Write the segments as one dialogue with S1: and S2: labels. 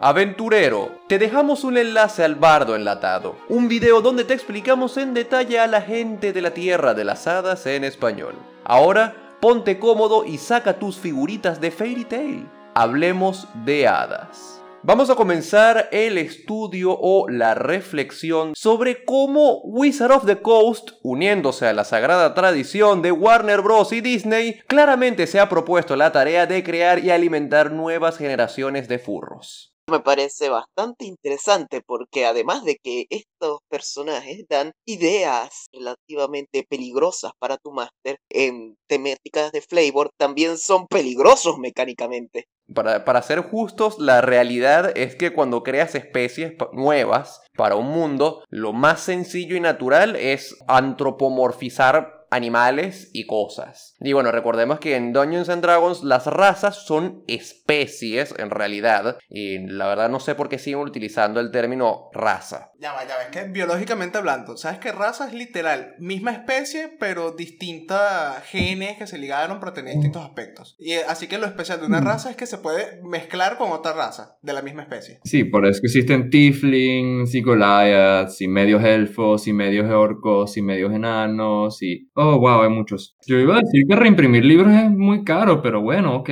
S1: Aventurero, te dejamos un enlace al bardo enlatado, un video donde te explicamos en detalle a la gente de la tierra de las hadas en español. Ahora, ponte cómodo y saca tus figuritas de Fairy Tail. Hablemos de hadas. Vamos a comenzar el estudio o la reflexión sobre cómo Wizard of the Coast, uniéndose a la sagrada tradición de Warner Bros. y Disney, claramente se ha propuesto la tarea de crear y alimentar nuevas generaciones de furros
S2: me parece bastante interesante porque además de que estos personajes dan ideas relativamente peligrosas para tu máster en temáticas de flavor, también son peligrosos mecánicamente.
S1: Para, para, ser justos, la realidad es que cuando creas especies nuevas para un mundo, lo más sencillo y natural es antropomorfizar animales y cosas. Y bueno, recordemos que en Dungeons and Dragons las razas son especies en realidad. Y la verdad no sé por qué siguen utilizando el término raza.
S3: Ya va, ya ves que biológicamente hablando, ¿sabes que raza es literal? Misma especie, pero distintas genes que se ligaron para tener distintos aspectos. Y eh, así que lo especial de una mm. raza es que se puede mezclar con otra raza de la misma especie.
S4: Sí, por eso existen tieflings y goliaths y medios elfos y medios orcos y medios enanos y Oh, wow, hay muchos. Yo iba a decir que reimprimir libros es muy caro, pero bueno, ok.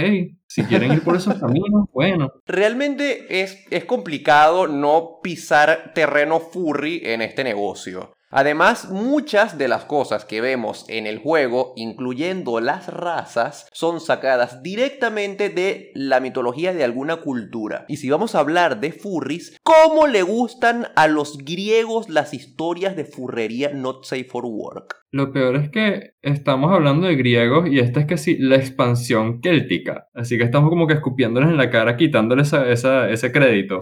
S4: Si quieren ir por esos caminos, bueno.
S1: Realmente es, es complicado no pisar terreno furry en este negocio. Además, muchas de las cosas que vemos en el juego, incluyendo las razas, son sacadas directamente de la mitología de alguna cultura. Y si vamos a hablar de furries, ¿cómo le gustan a los griegos las historias de furrería not safe for work?
S4: Lo peor es que estamos hablando de griegos y esta es casi la expansión céltica. Así que estamos como que escupiéndoles en la cara, quitándoles ese crédito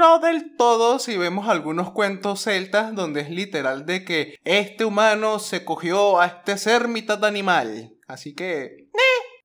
S3: no del todo si vemos algunos cuentos celtas donde es literal de que este humano se cogió a este ser mitad animal. Así que...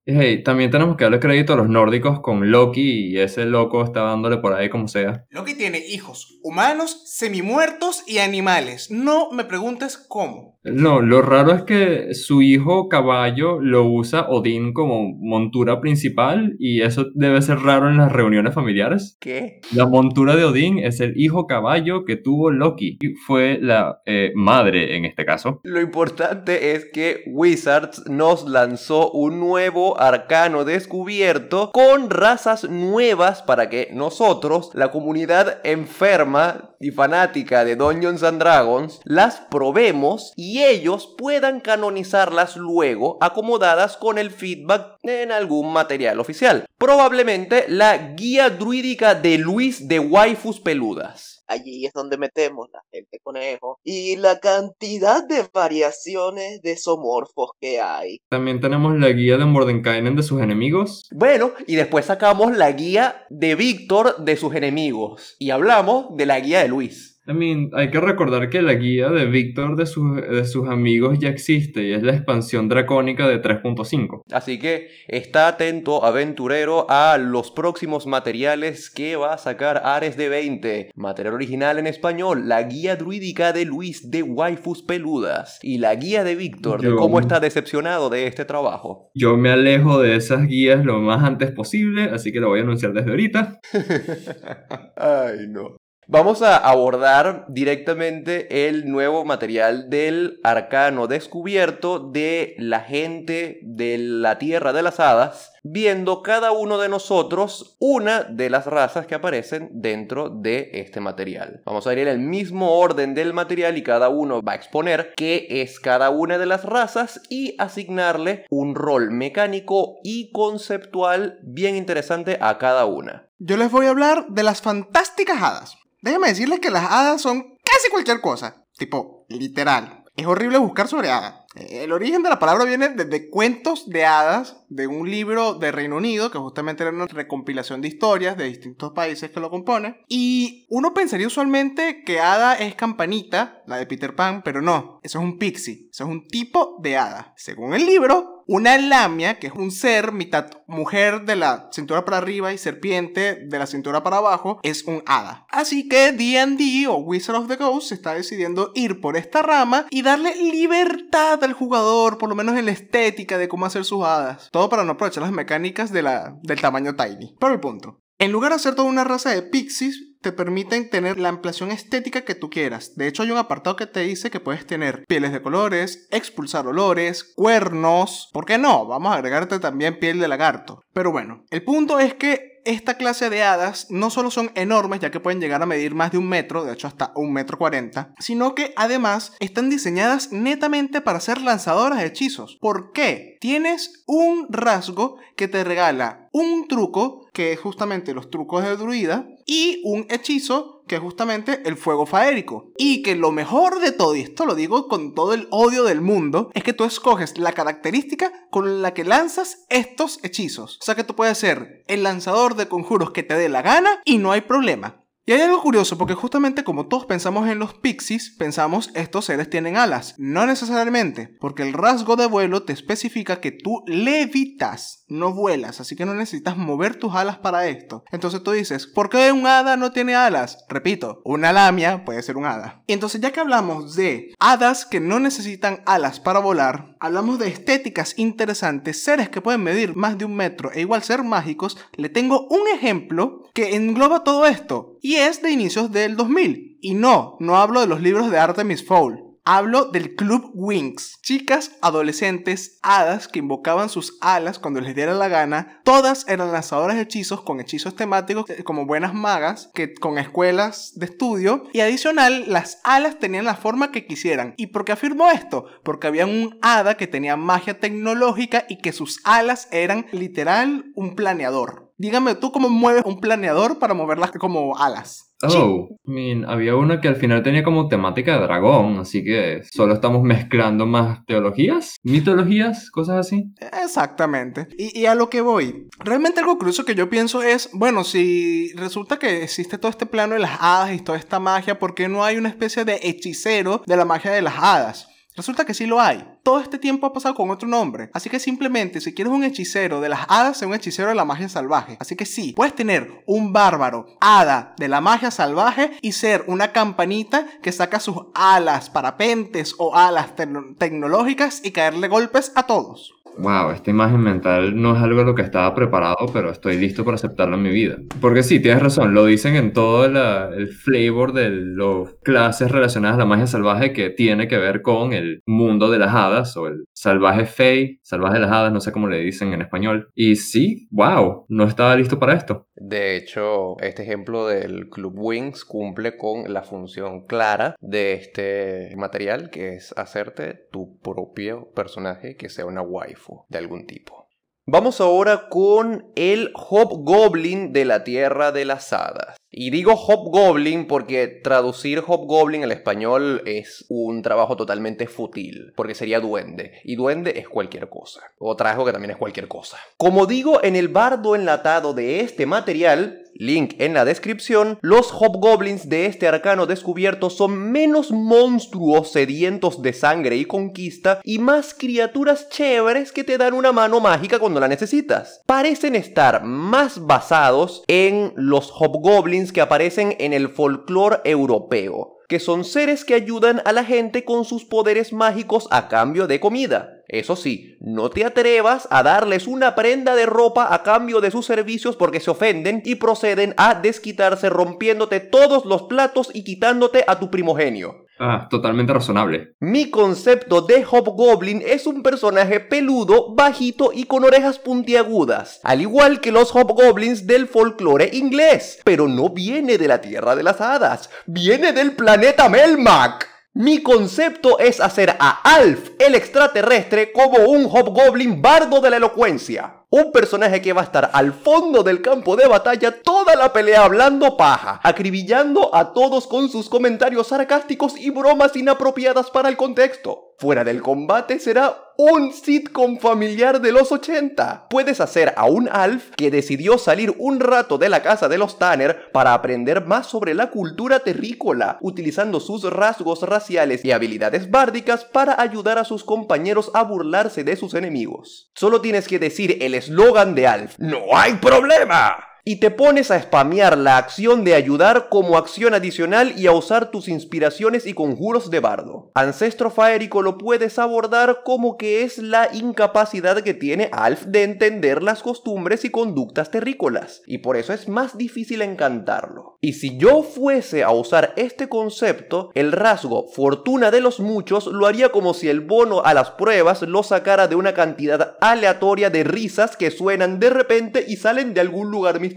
S4: Hey, también tenemos que darle crédito a los nórdicos con Loki y ese loco está dándole por ahí como sea.
S3: Loki tiene hijos, humanos, semimuertos y animales. No me preguntes cómo.
S4: No, lo raro es que su hijo caballo lo usa Odín como montura principal y eso debe ser raro en las reuniones familiares.
S1: ¿Qué?
S4: La montura de Odín es el hijo caballo que tuvo Loki y fue la eh, madre en este caso.
S1: Lo importante es que Wizards nos lanzó un nuevo arcano descubierto con razas nuevas para que nosotros, la comunidad enferma y fanática de Dungeons and Dragons, las probemos y ellos puedan canonizarlas luego acomodadas con el feedback en algún material oficial. Probablemente la guía druídica de Luis de Waifus Peludas
S2: allí es donde metemos la gente conejo y la cantidad de variaciones de somorfos que hay.
S4: También tenemos la guía de Mordenkainen de sus enemigos.
S1: Bueno, y después sacamos la guía de Víctor de sus enemigos. Y hablamos de la guía de Luis.
S4: I mean, hay que recordar que la guía de Víctor de, de sus amigos ya existe y es la expansión dracónica de 3.5.
S1: Así que está atento, aventurero, a los próximos materiales que va a sacar Ares de 20. Material original en español, la guía druídica de Luis de Waifus Peludas y la guía de Víctor de cómo está decepcionado de este trabajo.
S4: Yo me alejo de esas guías lo más antes posible, así que lo voy a anunciar desde ahorita.
S1: Ay, no. Vamos a abordar directamente el nuevo material del arcano descubierto de la gente de la Tierra de las Hadas, viendo cada uno de nosotros una de las razas que aparecen dentro de este material. Vamos a ir en el mismo orden del material y cada uno va a exponer qué es cada una de las razas y asignarle un rol mecánico y conceptual bien interesante a cada una.
S3: Yo les voy a hablar de las fantásticas hadas. Déjenme decirles que las hadas son casi cualquier cosa. Tipo, literal. Es horrible buscar sobre hadas. El origen de la palabra viene desde cuentos de hadas de un libro de Reino Unido, que justamente era una recompilación de historias de distintos países que lo componen. Y uno pensaría usualmente que hada es campanita, la de Peter Pan, pero no, eso es un pixie, eso es un tipo de hada. Según el libro, una lamia, que es un ser mitad mujer de la cintura para arriba y serpiente de la cintura para abajo, es un hada. Así que D&D o Wizard of the Coast está decidiendo ir por esta rama y darle libertad al jugador, por lo menos en la estética de cómo hacer sus hadas. Todo para no aprovechar las mecánicas del tamaño tiny. Pero el punto. En lugar de hacer toda una raza de pixies, te permiten tener la ampliación estética que tú quieras. De hecho, hay un apartado que te dice que puedes tener pieles de colores, expulsar olores, cuernos. ¿Por qué no? Vamos a agregarte también piel de lagarto. Pero bueno, el punto es que esta clase de hadas no solo son enormes, ya que pueden llegar a medir más de un metro, de hecho hasta un metro cuarenta, sino que además están diseñadas netamente para ser lanzadoras de hechizos. ¿Por qué? Tienes un rasgo que te regala un truco, que es justamente los trucos de druida, y un hechizo que es justamente el fuego faérico. Y que lo mejor de todo, y esto lo digo con todo el odio del mundo, es que tú escoges la característica con la que lanzas estos hechizos. O sea que tú puedes ser el lanzador de conjuros que te dé la gana y no hay problema. Y hay algo curioso, porque justamente como todos pensamos en los pixies, pensamos estos seres tienen alas. No necesariamente, porque el rasgo de vuelo te especifica que tú levitas, no vuelas, así que no necesitas mover tus alas para esto. Entonces tú dices, ¿por qué un hada no tiene alas? Repito, una lamia puede ser un hada. Y entonces ya que hablamos de hadas que no necesitan alas para volar, hablamos de estéticas interesantes, seres que pueden medir más de un metro e igual ser mágicos, le tengo un ejemplo que engloba todo esto y es de inicios del 2000. Y no, no hablo de los libros de Artemis Fowl. Hablo del Club Wings. Chicas, adolescentes, hadas que invocaban sus alas cuando les diera la gana. Todas eran lanzadoras de hechizos con hechizos temáticos eh, como buenas magas, que con escuelas de estudio. Y adicional, las alas tenían la forma que quisieran. ¿Y por qué afirmo esto? Porque había un hada que tenía magia tecnológica y que sus alas eran literal un planeador. Dígame tú cómo mueves un planeador para moverlas como alas.
S4: Oh, I mean, había una que al final tenía como temática de dragón, así que solo estamos mezclando más teologías, mitologías, cosas así.
S3: Exactamente. Y, y, a lo que voy, realmente algo curioso que yo pienso es, bueno, si resulta que existe todo este plano de las hadas y toda esta magia, ¿por qué no hay una especie de hechicero de la magia de las hadas? Resulta que sí lo hay. Todo este tiempo ha pasado con otro nombre. Así que simplemente, si quieres un hechicero de las hadas, sea un hechicero de la magia salvaje. Así que sí, puedes tener un bárbaro, hada de la magia salvaje y ser una campanita que saca sus alas, parapentes o alas tecnológicas y caerle golpes a todos.
S4: Wow, esta imagen mental no es algo a lo que estaba preparado, pero estoy listo para aceptarlo en mi vida. Porque sí, tienes razón, lo dicen en todo el flavor de las clases relacionadas a la magia salvaje que tiene que ver con el mundo de las hadas o el salvaje fey, salvaje de las hadas, no sé cómo le dicen en español. Y sí, wow, no estaba listo para esto.
S1: De hecho, este ejemplo del Club Wings cumple con la función clara de este material, que es hacerte tu propio personaje que sea una wife de algún tipo. Vamos ahora con el Hobgoblin de la Tierra de las Hadas. Y digo Hobgoblin porque traducir Hobgoblin al español es un trabajo totalmente fútil, porque sería duende, y duende es cualquier cosa. O trajo que también es cualquier cosa. Como digo en el bardo enlatado de este material, link en la descripción, los hobgoblins de este arcano descubierto son menos monstruos sedientos de sangre y conquista y más criaturas chéveres que te dan una mano mágica cuando la necesitas. Parecen estar más basados en los hobgoblins que aparecen en el folclore europeo que son seres que ayudan a la gente con sus poderes mágicos a cambio de comida. Eso sí, no te atrevas a darles una prenda de ropa a cambio de sus servicios porque se ofenden y proceden a desquitarse rompiéndote todos los platos y quitándote a tu primogenio.
S4: Ah, totalmente razonable.
S1: Mi concepto de Hobgoblin es un personaje peludo, bajito y con orejas puntiagudas, al igual que los Hobgoblins del folclore inglés, pero no viene de la Tierra de las Hadas, viene del planeta Melmac. Mi concepto es hacer a Alf, el extraterrestre, como un hobgoblin bardo de la elocuencia. Un personaje que va a estar al fondo del campo de batalla toda la pelea hablando paja, acribillando a todos con sus comentarios sarcásticos y bromas inapropiadas para el contexto. Fuera del combate será un sitcom familiar de los 80. Puedes hacer a un Alf que decidió salir un rato de la casa de los Tanner para aprender más sobre la cultura terrícola, utilizando sus rasgos raciales y habilidades bárdicas para ayudar a sus compañeros a burlarse de sus enemigos. Solo tienes que decir el eslogan de Alf, ¡No hay problema! Y te pones a spamear la acción de ayudar como acción adicional y a usar tus inspiraciones y conjuros de bardo. Ancestro Faérico lo puedes abordar como que es la incapacidad que tiene Alf de entender las costumbres y conductas terrícolas, y por eso es más difícil encantarlo. Y si yo fuese a usar este concepto, el rasgo fortuna de los muchos lo haría como si el bono a las pruebas lo sacara de una cantidad aleatoria de risas que suenan de repente y salen de algún lugar misterioso.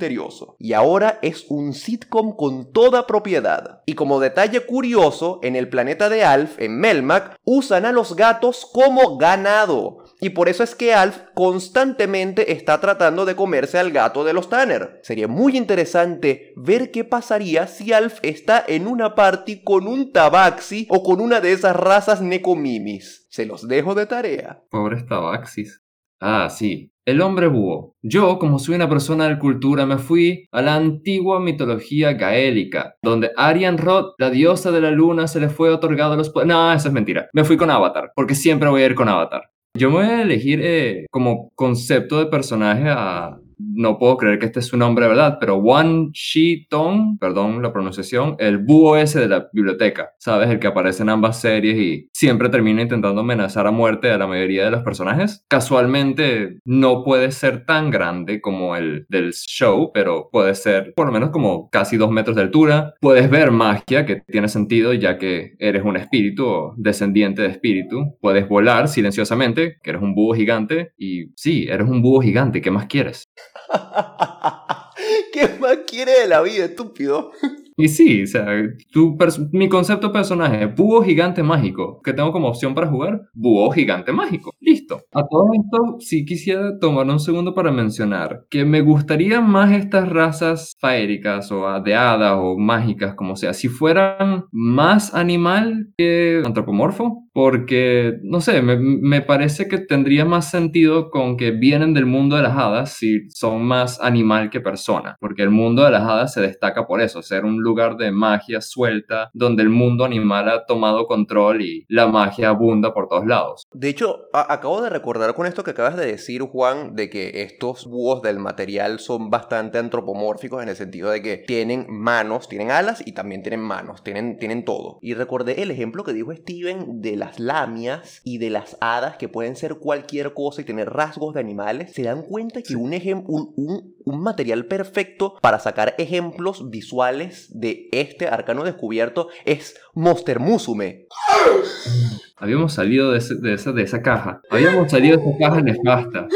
S1: Y ahora es un sitcom con toda propiedad. Y como detalle curioso, en el planeta de Alf, en Melmac, usan a los gatos como ganado. Y por eso es que Alf constantemente está tratando de comerse al gato de los Tanner. Sería muy interesante ver qué pasaría si Alf está en una party con un tabaxi o con una de esas razas necomimis. Se los dejo de tarea.
S4: Pobres tabaxis. Ah, sí. El hombre búho. Yo, como soy una persona de cultura, me fui a la antigua mitología gaélica, donde Arian Roth, la diosa de la luna, se le fue otorgado los poderes. No, eso es mentira. Me fui con Avatar, porque siempre voy a ir con Avatar. Yo me voy a elegir eh, como concepto de personaje a no puedo creer que este es su nombre, ¿verdad? Pero Wan Shi Tong, perdón la pronunciación, el búho ese de la biblioteca, ¿sabes? El que aparece en ambas series y siempre termina intentando amenazar a muerte a la mayoría de los personajes. Casualmente no puede ser tan grande como el del show, pero puede ser por lo menos como casi dos metros de altura. Puedes ver magia, que tiene sentido ya que eres un espíritu o descendiente de espíritu. Puedes volar silenciosamente, que eres un búho gigante. Y sí, eres un búho gigante, ¿qué más quieres?
S1: ¿Qué más quiere de la vida, estúpido?
S4: Y sí, o sea, mi concepto de personaje, búho gigante mágico, que tengo como opción para jugar, búho gigante mágico. Listo. A todo esto, sí quisiera tomar un segundo para mencionar que me gustaría más estas razas faéricas o de hadas o mágicas, como sea, si fueran más animal que antropomorfo, porque, no sé, me, me, parece que tendría más sentido con que vienen del mundo de las hadas si son más animal que persona, porque el mundo de las hadas se destaca por eso, ser un lugar de magia suelta, donde el mundo animal ha tomado control y la magia abunda por todos lados.
S1: De hecho, acabo de recordar con esto que acabas de decir, Juan, de que estos búhos del material son bastante antropomórficos en el sentido de que tienen manos, tienen alas y también tienen manos, tienen, tienen todo. Y recordé el ejemplo que dijo Steven de la lamias y de las hadas que pueden ser cualquier cosa y tener rasgos de animales, se dan cuenta que un, un, un, material perfecto para sacar ejemplos visuales de este arcano descubierto es Monster Musume.
S4: Habíamos salido de, esa, de esa caja. Habíamos salido de esa caja nefasta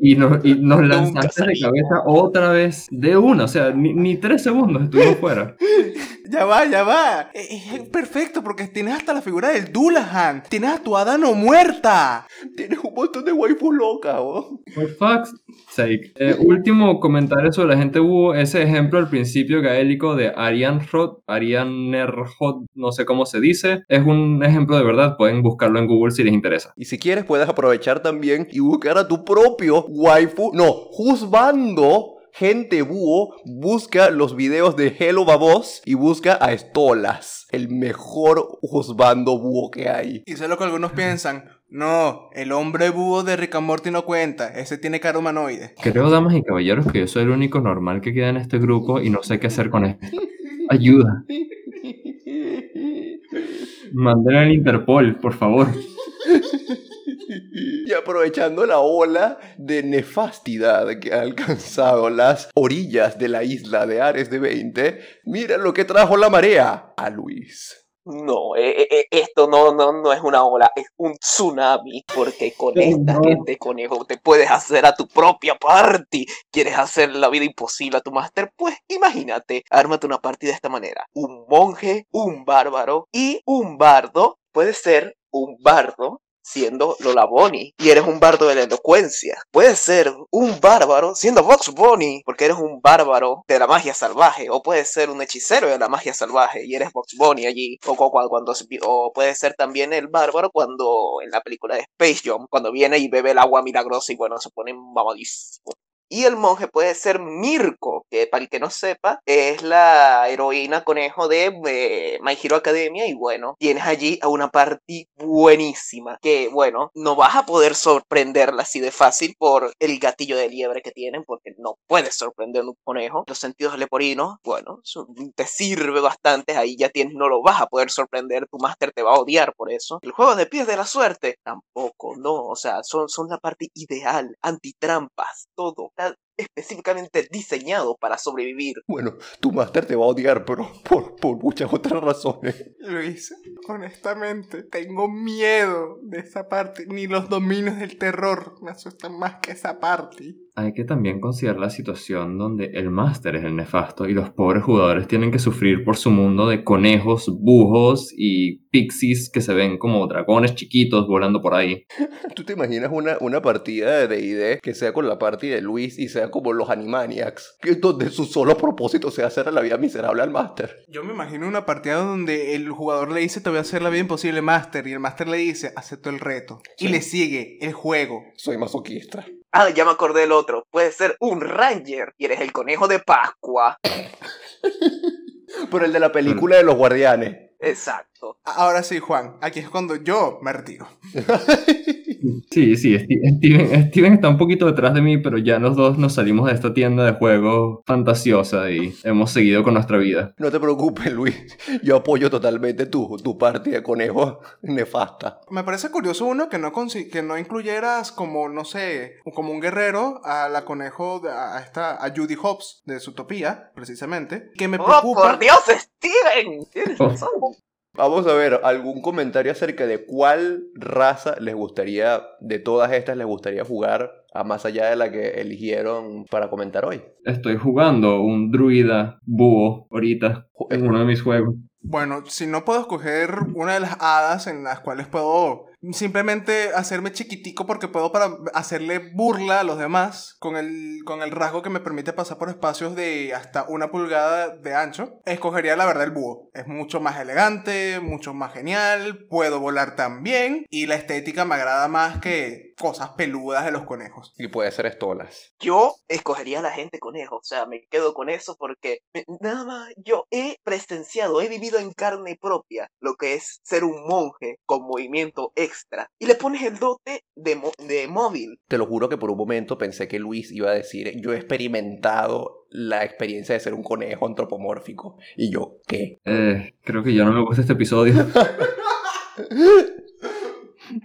S4: y nos, y nos lanzaste de cabeza otra vez de una, o sea, ni, ni tres segundos estuvimos fuera.
S3: Ya va, ya va. Es perfecto porque tienes hasta la figura del Dullahan. Tienes a tu hada no muerta.
S1: Tienes un montón de waifus locas, ¿no?
S4: For fuck's sake. Eh, último comentario sobre la gente hubo ese ejemplo al principio gaélico de Arian Rod, Arian Nerhot, no sé cómo se dice. Es un ejemplo de verdad, pueden buscarlo en Google si les interesa.
S1: Y si quieres puedes aprovechar también y buscar a tu propio waifu, no, juzgando gente búho busca los videos de Hello Babos y busca a Stolas, el mejor juzgando búho que hay.
S3: Y sé lo que algunos piensan. No, el hombre búho de Rick and Morty no cuenta, ese tiene cara humanoide.
S4: Creo, damas y caballeros, que yo soy el único normal que queda en este grupo y no sé qué hacer con esto. Ayuda. Manden al Interpol, por favor.
S1: Y aprovechando la ola de nefastidad que ha alcanzado las orillas de la isla de Ares de 20, mira lo que trajo la marea a Luis.
S2: No, eh, eh, eh, esto no, no, no es una ola, es un tsunami, porque con esta gente, conejo, te puedes hacer a tu propia party. ¿Quieres hacer la vida imposible a tu máster? Pues imagínate, ármate una party de esta manera. Un monje, un bárbaro y un bardo. Puede ser un bardo siendo Lola Bonnie. Y eres un bardo de la elocuencia. Puedes ser un bárbaro siendo Vox Bonnie porque eres un bárbaro de la magia salvaje. O puedes ser un hechicero de la magia salvaje y eres Vox Bonnie allí. O, cuando, cuando, o puede ser también el bárbaro cuando en la película de Space Jam cuando viene y bebe el agua milagrosa y bueno se pone mamadísimo Y el monje puede ser Mirko, que para el que no sepa, es la heroína conejo de eh, My Hero Academia. Y bueno, tienes allí a una party buenísima. Que bueno, no vas a poder sorprenderla así de fácil por el gatillo de liebre que tienen, porque no puedes sorprender un conejo. Los sentidos leporinos, bueno, te sirve bastante. Ahí ya tienes, no lo vas a poder sorprender. Tu máster te va a odiar por eso. El juego de pies de la suerte, tampoco, no. O sea, son, son la parte ideal, antitrampas, todo. Específicamente diseñado para sobrevivir.
S1: Bueno, tu máster te va a odiar, pero por, por muchas otras razones.
S3: Luis, honestamente, tengo miedo de esa parte. Ni los dominios del terror me asustan más que esa parte.
S4: Hay que también considerar la situación donde el máster es el nefasto y los pobres jugadores tienen que sufrir por su mundo de conejos, bujos y pixies que se ven como dragones chiquitos volando por ahí.
S1: ¿Tú te imaginas una, una partida de D&D que sea con la parte de Luis y sea como los Animaniacs? Que donde su solo propósito sea hacer la vida miserable al máster.
S3: Yo me imagino una partida donde el jugador le dice te voy a hacer la vida imposible máster y el máster le dice acepto el reto. Y le sigue el juego.
S1: Soy masoquista.
S2: Ah, ya me acordé del otro. Puede ser un ranger y eres el conejo de Pascua.
S1: Pero el de la película de los guardianes.
S2: Exacto.
S3: Ahora sí, Juan, aquí es cuando yo me retiro.
S4: Sí, sí, Steven, Steven está un poquito detrás de mí, pero ya los dos nos salimos de esta tienda de juegos fantasiosa y hemos seguido con nuestra vida.
S1: No te preocupes, Luis. Yo apoyo totalmente tu, tu parte de conejo nefasta.
S3: Me parece curioso uno que no, consi- que no incluyeras como, no sé, como un guerrero a la conejo, de- a, esta, a Judy Hobbs de Zootopia, precisamente. Que me
S2: ¡Oh,
S3: preocupa.
S2: por Dios, Steven! Tienes
S4: Oh.
S1: Vamos a ver, algún comentario acerca de cuál raza les gustaría, de todas estas les gustaría jugar, a más allá de la que eligieron para comentar hoy.
S4: Estoy jugando un druida búho ahorita en uno de mis juegos.
S3: Bueno, si no puedo escoger una de las hadas en las cuales puedo simplemente hacerme chiquitico porque puedo para hacerle burla a los demás con el, con el rasgo que me permite pasar por espacios de hasta una pulgada de ancho, escogería la verdad el búho. Es mucho más elegante, mucho más genial, puedo volar también y la estética me agrada más que cosas peludas de los conejos.
S1: Y puede ser estolas.
S2: Yo escogería a la gente conejo, o sea, me quedo con eso porque me- nada más yo he presenciado, he vivido en carne propia lo que es ser un monje con movimiento extra y le pones el dote de, de móvil.
S1: Te lo juro que por un momento pensé que Luis iba a decir, yo he experimentado la experiencia de ser un conejo antropomórfico. Y yo, ¿qué?
S4: Eh, creo que ya no me gusta este episodio.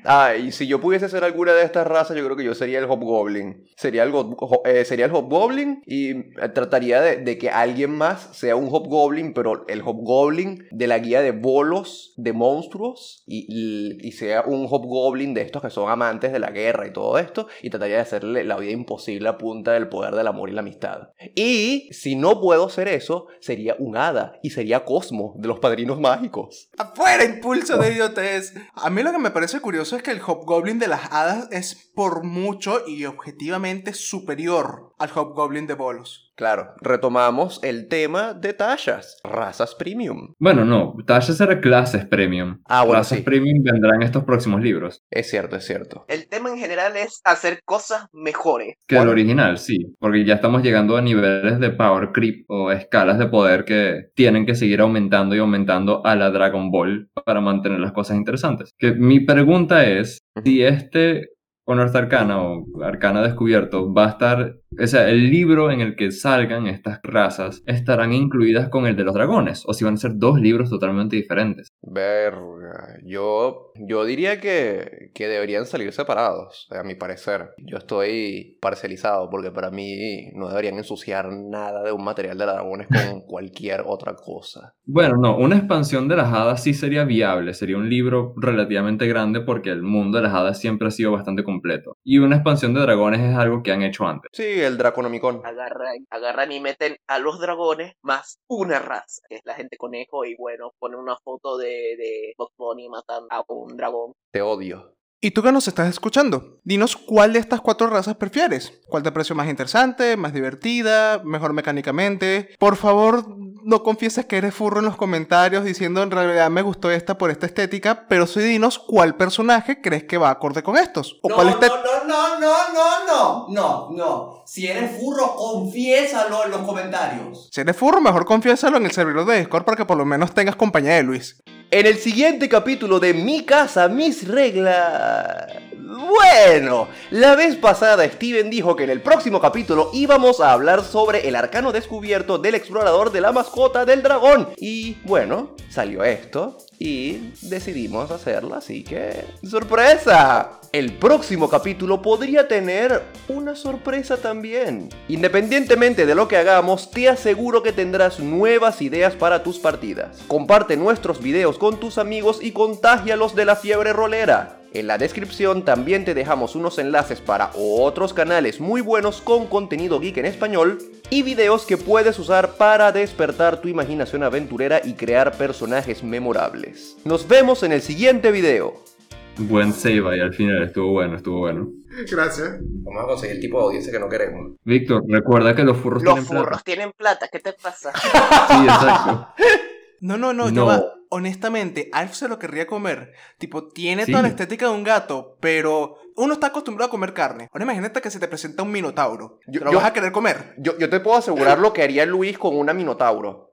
S1: Ah, si yo pudiese ser alguna de estas razas, yo creo que yo sería el Hobgoblin. Sería el, go- eh, Hobgoblin y eh, trataría de, que alguien más sea un Hobgoblin, pero el Hobgoblin de la guía de bolos de monstruos y sea un Hobgoblin de estos que son amantes de la guerra y todo esto, y trataría de hacerle la vida imposible a punta del poder del amor y la amistad. Y si no puedo ser eso, sería un hada y sería Cosmo de los padrinos mágicos.
S3: ¡Afuera, impulso de idiotez! A mí lo que me parece curioso es que el Hobgoblin de las hadas es por mucho y objetivamente superior al Hobgoblin de bolos.
S1: Claro, retomamos el tema de tallas, razas premium.
S4: Bueno, no, Tasha será clases premium.
S1: Ah, bueno,
S4: clases
S1: sí.
S4: premium vendrán en estos próximos libros.
S1: Es cierto, es cierto.
S2: El tema en general es hacer cosas mejores.
S4: Que el original, sí. Porque ya estamos llegando a niveles de power creep o escalas de poder que tienen que seguir aumentando y aumentando a la Dragon Ball para mantener las cosas interesantes. Que mi pregunta es si este Honor Arcana o Arcana Descubierto va a estar, o sea, el libro en el que salgan estas razas estarán incluidas con el de los dragones o si van a ser dos libros totalmente diferentes.
S1: Verga, yo, yo diría que, que deberían salir separados, a mi parecer. Yo estoy parcializado porque para mí no deberían ensuciar nada de un material de dragones con cualquier otra cosa.
S4: Bueno, no, una expansión de las hadas sí sería viable, sería un libro relativamente grande porque el mundo de las hadas siempre ha sido bastante completo. Y una expansión de dragones es algo que han hecho antes.
S1: Sí, el Draconomicon.
S2: Agarran, agarran y meten a los dragones más una raza, que es la gente conejo, y bueno, ponen una foto de, de Bugs Bunny matando a un dragón.
S1: Te odio.
S3: ¿Y tú que nos estás escuchando? Dinos cuál de estas cuatro razas prefieres. ¿Cuál te pareció más interesante, más divertida, mejor mecánicamente? Por favor, no confieses que eres furro en los comentarios diciendo en realidad me gustó esta por esta estética, pero sí dinos cuál personaje crees que va acorde con estos. O
S1: No,
S3: cuál
S1: no,
S3: estética.
S1: no, no, no, no, no, no, no. Si eres furro, confiésalo en los comentarios.
S3: Si eres furro, mejor confiésalo en el servidor de Discord para que por lo menos tengas compañía de Luis.
S1: En el siguiente capítulo de Mi casa, mis reglas. Bueno, la vez pasada Steven dijo que en el próximo capítulo íbamos a hablar sobre el arcano descubierto del explorador de la mascota del dragón. Y bueno, salió esto y decidimos hacerlo, así que... ¡Sorpresa! El próximo capítulo podría tener una sorpresa también. Independientemente de lo que hagamos, te aseguro que tendrás nuevas ideas para tus partidas. Comparte nuestros videos con tus amigos y contágialos de la fiebre rolera. En la descripción también te dejamos unos enlaces para otros canales muy buenos con contenido geek en español y videos que puedes usar para despertar tu imaginación aventurera y crear personajes memorables. Nos vemos en el siguiente video.
S4: Buen save ahí al final, estuvo bueno, estuvo bueno.
S3: Gracias.
S1: Vamos a conseguir el tipo de audiencia que no queremos.
S4: Víctor, recuerda que los furros
S2: Los
S4: tienen
S2: furros
S4: plata.
S2: tienen plata, ¿qué te pasa?
S4: Sí, exacto.
S3: No, no, no,
S4: No.
S3: yo va. Honestamente, Alf se lo querría comer. Tipo, tiene
S4: Sí.
S3: toda la estética de un gato, pero uno está acostumbrado a comer carne. Ahora imagínate que se te presenta un minotauro.
S1: Yo-
S3: ¿Te lo
S1: yo-
S3: vas a querer comer?
S1: Yo, yo te puedo asegurar lo que haría Luis con una minotauro.